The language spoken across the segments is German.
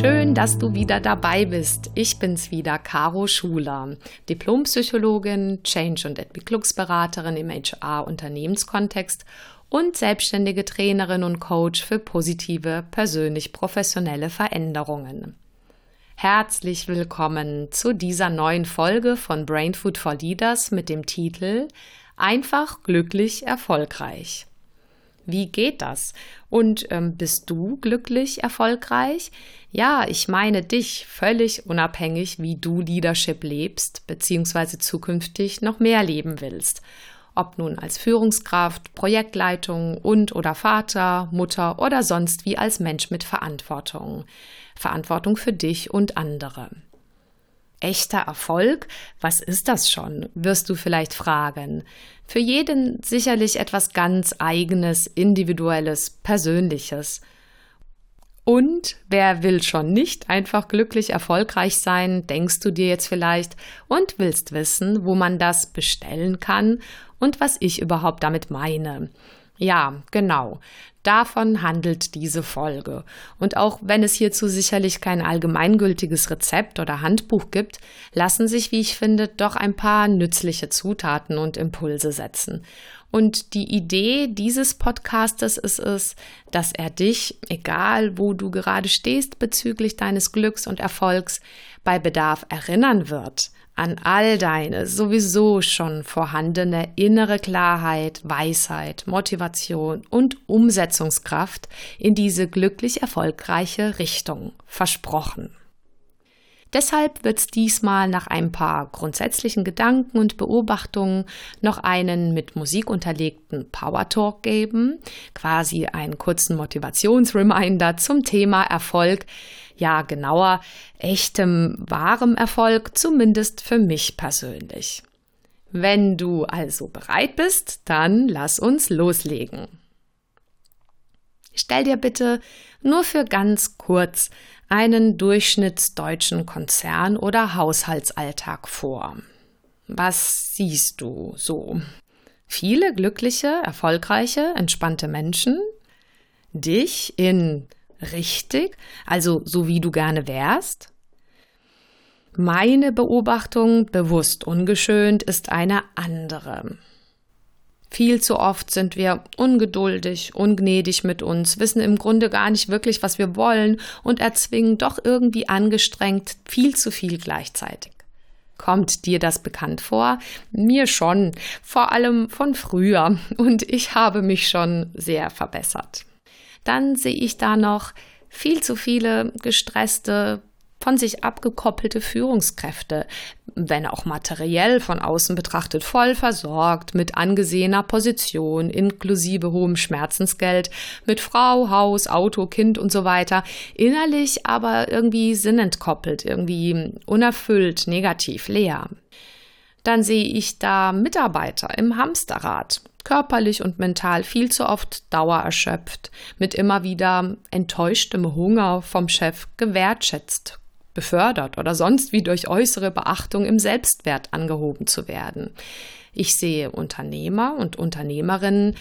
Schön, dass du wieder dabei bist. Ich bin's wieder, Caro Schuler, Diplompsychologin, Change- und Entwicklungsberaterin im HR-Unternehmenskontext und selbstständige Trainerin und Coach für positive, persönlich professionelle Veränderungen. Herzlich willkommen zu dieser neuen Folge von Brain Food for Leaders mit dem Titel Einfach glücklich erfolgreich. Wie geht das? Und ähm, bist du glücklich erfolgreich? Ja, ich meine dich, völlig unabhängig, wie du Leadership lebst, beziehungsweise zukünftig noch mehr leben willst. Ob nun als Führungskraft, Projektleitung und oder Vater, Mutter oder sonst wie als Mensch mit Verantwortung. Verantwortung für dich und andere. Echter Erfolg? Was ist das schon? wirst du vielleicht fragen. Für jeden sicherlich etwas ganz eigenes, individuelles, persönliches. Und wer will schon nicht einfach glücklich erfolgreich sein, denkst du dir jetzt vielleicht und willst wissen, wo man das bestellen kann und was ich überhaupt damit meine. Ja, genau. Davon handelt diese Folge. Und auch wenn es hierzu sicherlich kein allgemeingültiges Rezept oder Handbuch gibt, lassen sich, wie ich finde, doch ein paar nützliche Zutaten und Impulse setzen. Und die Idee dieses Podcastes ist es, dass er dich, egal wo du gerade stehst bezüglich deines Glücks und Erfolgs, bei Bedarf erinnern wird an all deine sowieso schon vorhandene innere Klarheit, Weisheit, Motivation und Umsetzungskraft in diese glücklich erfolgreiche Richtung versprochen. Deshalb wird es diesmal nach ein paar grundsätzlichen Gedanken und Beobachtungen noch einen mit Musik unterlegten Power Talk geben, quasi einen kurzen Motivationsreminder zum Thema Erfolg, ja genauer echtem, wahrem Erfolg, zumindest für mich persönlich. Wenn du also bereit bist, dann lass uns loslegen. Stell dir bitte nur für ganz kurz einen durchschnittsdeutschen Konzern oder Haushaltsalltag vor. Was siehst du so? Viele glückliche, erfolgreiche, entspannte Menschen? Dich in richtig, also so wie du gerne wärst? Meine Beobachtung, bewusst ungeschönt, ist eine andere. Viel zu oft sind wir ungeduldig, ungnädig mit uns, wissen im Grunde gar nicht wirklich, was wir wollen und erzwingen doch irgendwie angestrengt viel zu viel gleichzeitig. Kommt dir das bekannt vor? Mir schon, vor allem von früher, und ich habe mich schon sehr verbessert dann sehe ich da noch viel zu viele gestresste, von sich abgekoppelte Führungskräfte, wenn auch materiell von außen betrachtet voll versorgt, mit angesehener Position, inklusive hohem Schmerzensgeld, mit Frau, Haus, Auto, Kind und so weiter, innerlich aber irgendwie sinnentkoppelt, irgendwie unerfüllt, negativ, leer. Dann sehe ich da Mitarbeiter im Hamsterrad, körperlich und mental viel zu oft dauererschöpft, mit immer wieder enttäuschtem Hunger vom Chef gewertschätzt, befördert oder sonst wie durch äußere Beachtung im Selbstwert angehoben zu werden. Ich sehe Unternehmer und Unternehmerinnen,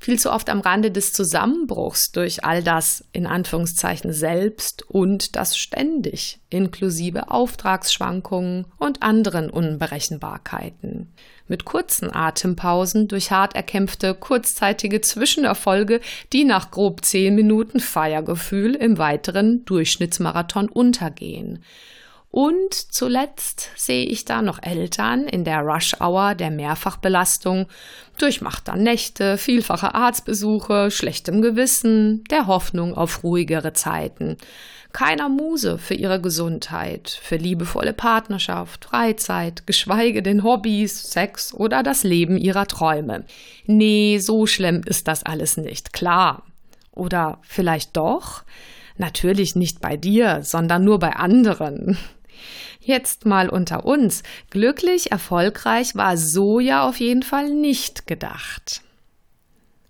viel zu oft am Rande des Zusammenbruchs durch all das in Anführungszeichen selbst und das ständig, inklusive Auftragsschwankungen und anderen Unberechenbarkeiten. Mit kurzen Atempausen durch hart erkämpfte kurzzeitige Zwischenerfolge, die nach grob zehn Minuten Feiergefühl im weiteren Durchschnittsmarathon untergehen. Und zuletzt sehe ich da noch Eltern in der Rush-Hour der Mehrfachbelastung, durchmachter Nächte, vielfache Arztbesuche, schlechtem Gewissen, der Hoffnung auf ruhigere Zeiten. Keiner Muse für ihre Gesundheit, für liebevolle Partnerschaft, Freizeit, geschweige denn Hobbys, Sex oder das Leben ihrer Träume. Nee, so schlimm ist das alles nicht, klar. Oder vielleicht doch? Natürlich nicht bei dir, sondern nur bei anderen. Jetzt mal unter uns. Glücklich, erfolgreich war so ja auf jeden Fall nicht gedacht.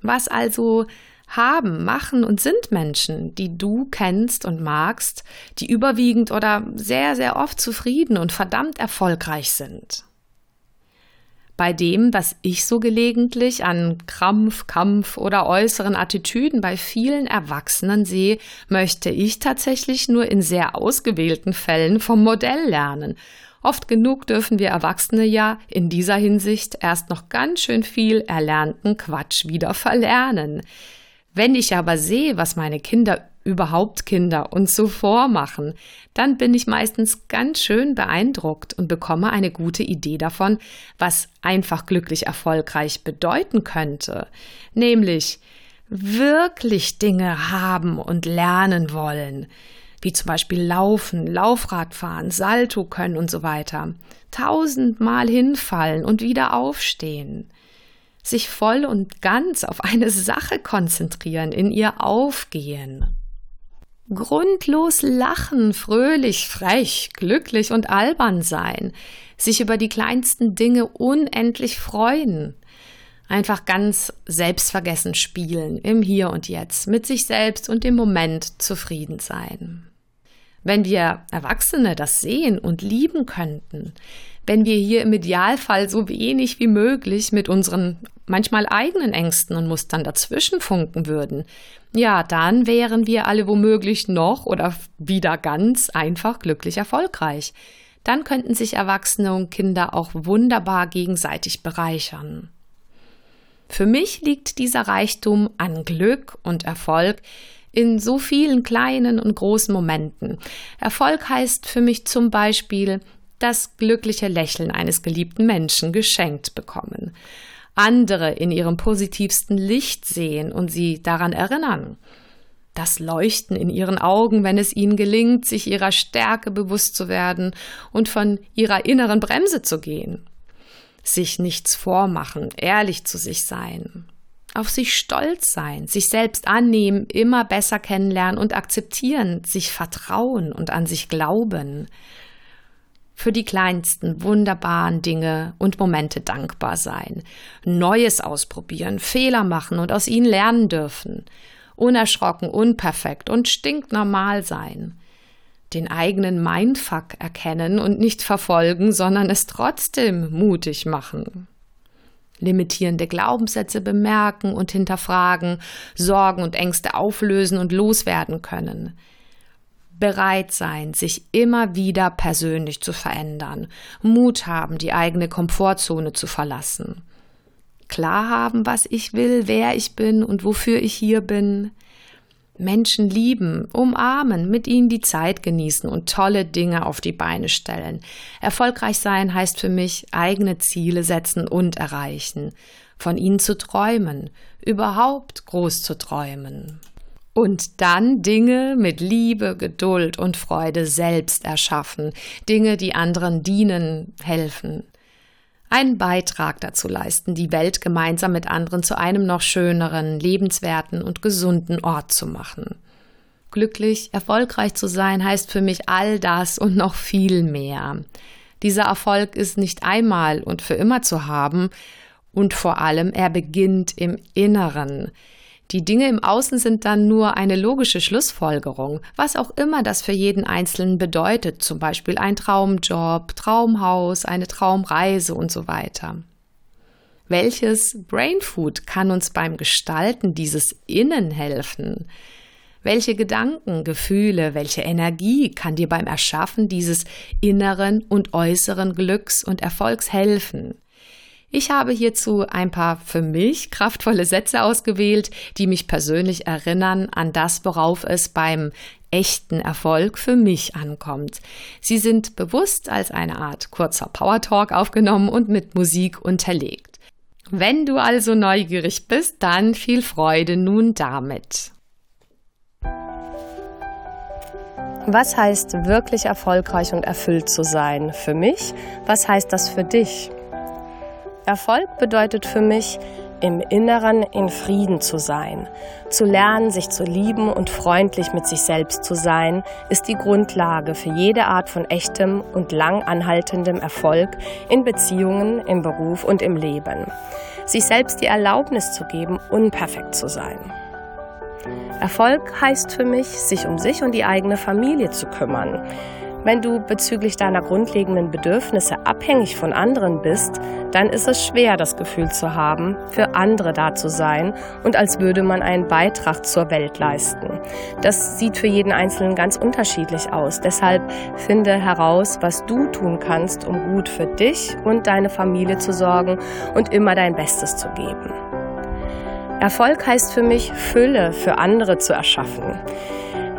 Was also haben, machen und sind Menschen, die du kennst und magst, die überwiegend oder sehr, sehr oft zufrieden und verdammt erfolgreich sind. Bei dem, was ich so gelegentlich an Krampf, Kampf oder äußeren Attitüden bei vielen Erwachsenen sehe, möchte ich tatsächlich nur in sehr ausgewählten Fällen vom Modell lernen. Oft genug dürfen wir Erwachsene ja in dieser Hinsicht erst noch ganz schön viel erlernten Quatsch wieder verlernen. Wenn ich aber sehe, was meine Kinder überhaupt Kinder uns so vormachen, dann bin ich meistens ganz schön beeindruckt und bekomme eine gute Idee davon, was einfach glücklich erfolgreich bedeuten könnte, nämlich wirklich Dinge haben und lernen wollen, wie zum Beispiel Laufen, Laufrad fahren, Salto können und so weiter, tausendmal hinfallen und wieder aufstehen, sich voll und ganz auf eine Sache konzentrieren, in ihr aufgehen grundlos lachen, fröhlich, frech, glücklich und albern sein, sich über die kleinsten Dinge unendlich freuen, einfach ganz selbstvergessen spielen, im Hier und Jetzt, mit sich selbst und im Moment zufrieden sein. Wenn wir Erwachsene das sehen und lieben könnten, wenn wir hier im Idealfall so wenig wie möglich mit unseren manchmal eigenen Ängsten und Mustern dazwischen funken würden, ja, dann wären wir alle womöglich noch oder wieder ganz einfach glücklich erfolgreich. Dann könnten sich Erwachsene und Kinder auch wunderbar gegenseitig bereichern. Für mich liegt dieser Reichtum an Glück und Erfolg in so vielen kleinen und großen Momenten. Erfolg heißt für mich zum Beispiel das glückliche Lächeln eines geliebten Menschen geschenkt bekommen andere in ihrem positivsten Licht sehen und sie daran erinnern. Das Leuchten in ihren Augen, wenn es ihnen gelingt, sich ihrer Stärke bewusst zu werden und von ihrer inneren Bremse zu gehen. Sich nichts vormachen, ehrlich zu sich sein, auf sich stolz sein, sich selbst annehmen, immer besser kennenlernen und akzeptieren, sich vertrauen und an sich glauben, für die kleinsten wunderbaren Dinge und Momente dankbar sein, Neues ausprobieren, Fehler machen und aus ihnen lernen dürfen, unerschrocken, unperfekt und stinknormal sein, den eigenen Mindfuck erkennen und nicht verfolgen, sondern es trotzdem mutig machen limitierende Glaubenssätze bemerken und hinterfragen, Sorgen und Ängste auflösen und loswerden können, bereit sein, sich immer wieder persönlich zu verändern, Mut haben, die eigene Komfortzone zu verlassen, klar haben, was ich will, wer ich bin und wofür ich hier bin, Menschen lieben, umarmen, mit ihnen die Zeit genießen und tolle Dinge auf die Beine stellen. Erfolgreich sein heißt für mich eigene Ziele setzen und erreichen, von ihnen zu träumen, überhaupt groß zu träumen und dann Dinge mit Liebe, Geduld und Freude selbst erschaffen, Dinge, die anderen dienen, helfen. Einen Beitrag dazu leisten, die Welt gemeinsam mit anderen zu einem noch schöneren, lebenswerten und gesunden Ort zu machen. Glücklich, erfolgreich zu sein heißt für mich all das und noch viel mehr. Dieser Erfolg ist nicht einmal und für immer zu haben, und vor allem er beginnt im Inneren. Die Dinge im Außen sind dann nur eine logische Schlussfolgerung, was auch immer das für jeden Einzelnen bedeutet, zum Beispiel ein Traumjob, Traumhaus, eine Traumreise und so weiter. Welches Brainfood kann uns beim Gestalten dieses Innen helfen? Welche Gedanken, Gefühle, welche Energie kann dir beim Erschaffen dieses inneren und äußeren Glücks und Erfolgs helfen? Ich habe hierzu ein paar für mich kraftvolle Sätze ausgewählt, die mich persönlich erinnern an das, worauf es beim echten Erfolg für mich ankommt. Sie sind bewusst als eine Art kurzer Power Talk aufgenommen und mit Musik unterlegt. Wenn du also neugierig bist, dann viel Freude nun damit. Was heißt wirklich erfolgreich und erfüllt zu sein für mich? Was heißt das für dich? Erfolg bedeutet für mich, im Inneren in Frieden zu sein. Zu lernen, sich zu lieben und freundlich mit sich selbst zu sein, ist die Grundlage für jede Art von echtem und lang anhaltendem Erfolg in Beziehungen, im Beruf und im Leben. Sich selbst die Erlaubnis zu geben, unperfekt zu sein. Erfolg heißt für mich, sich um sich und die eigene Familie zu kümmern Wenn du bezüglich deiner grundlegenden Bedürfnisse abhängig von anderen bist, dann ist es schwer, das Gefühl zu haben, für andere da zu sein und als würde man einen Beitrag zur Welt leisten. Das sieht für jeden Einzelnen ganz unterschiedlich aus. Deshalb finde heraus, was du tun kannst, um gut für dich und deine Familie zu sorgen und immer dein Bestes zu geben. Erfolg heißt für mich, Fülle für andere zu erschaffen.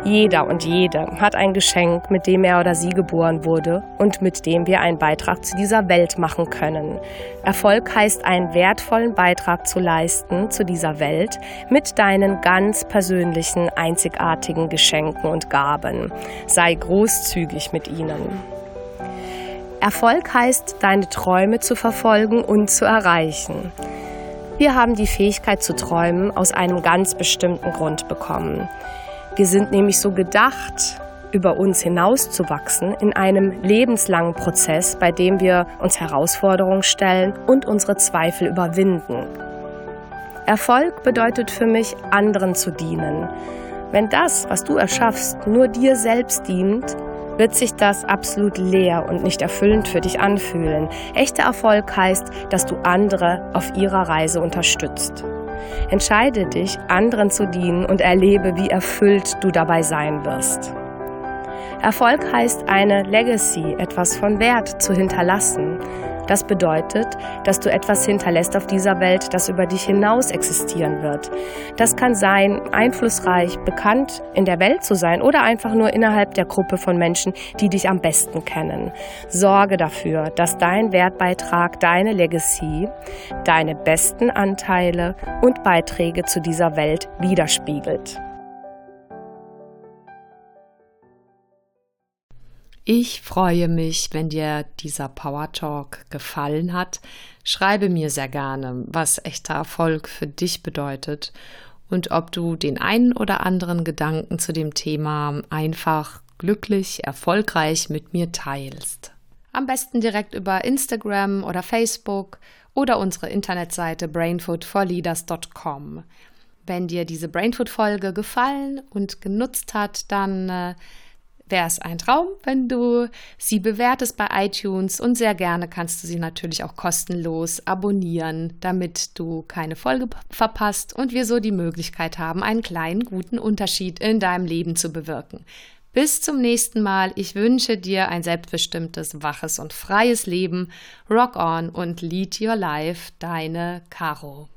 Jeder und jede hat ein Geschenk, mit dem er oder sie geboren wurde und mit dem wir einen Beitrag zu dieser Welt machen können. Erfolg heißt, einen wertvollen Beitrag zu leisten zu dieser Welt mit deinen ganz persönlichen, einzigartigen Geschenken und Gaben. Sei großzügig mit ihnen. Erfolg heißt, deine Träume zu verfolgen und zu erreichen. Wir haben die Fähigkeit zu träumen aus einem ganz bestimmten Grund bekommen. Wir sind nämlich so gedacht, über uns hinauszuwachsen in einem lebenslangen Prozess, bei dem wir uns Herausforderungen stellen und unsere Zweifel überwinden. Erfolg bedeutet für mich, anderen zu dienen. Wenn das, was du erschaffst, nur dir selbst dient, wird sich das absolut leer und nicht erfüllend für dich anfühlen. Echter Erfolg heißt, dass du andere auf ihrer Reise unterstützt. Entscheide dich, anderen zu dienen und erlebe, wie erfüllt du dabei sein wirst. Erfolg heißt eine Legacy, etwas von Wert zu hinterlassen. Das bedeutet, dass du etwas hinterlässt auf dieser Welt, das über dich hinaus existieren wird. Das kann sein, einflussreich, bekannt in der Welt zu sein oder einfach nur innerhalb der Gruppe von Menschen, die dich am besten kennen. Sorge dafür, dass dein Wertbeitrag, deine Legacy, deine besten Anteile und Beiträge zu dieser Welt widerspiegelt. Ich freue mich, wenn dir dieser Power Talk gefallen hat. Schreibe mir sehr gerne, was echter Erfolg für dich bedeutet und ob du den einen oder anderen Gedanken zu dem Thema einfach glücklich, erfolgreich mit mir teilst. Am besten direkt über Instagram oder Facebook oder unsere Internetseite brainfoodforleaders.com. Wenn dir diese Brainfood-Folge gefallen und genutzt hat, dann äh, wäre es ein Traum, wenn du sie bewertest bei iTunes und sehr gerne kannst du sie natürlich auch kostenlos abonnieren, damit du keine Folge verpasst und wir so die Möglichkeit haben, einen kleinen guten Unterschied in deinem Leben zu bewirken. Bis zum nächsten Mal. Ich wünsche dir ein selbstbestimmtes, waches und freies Leben. Rock on und lead your life. Deine Caro.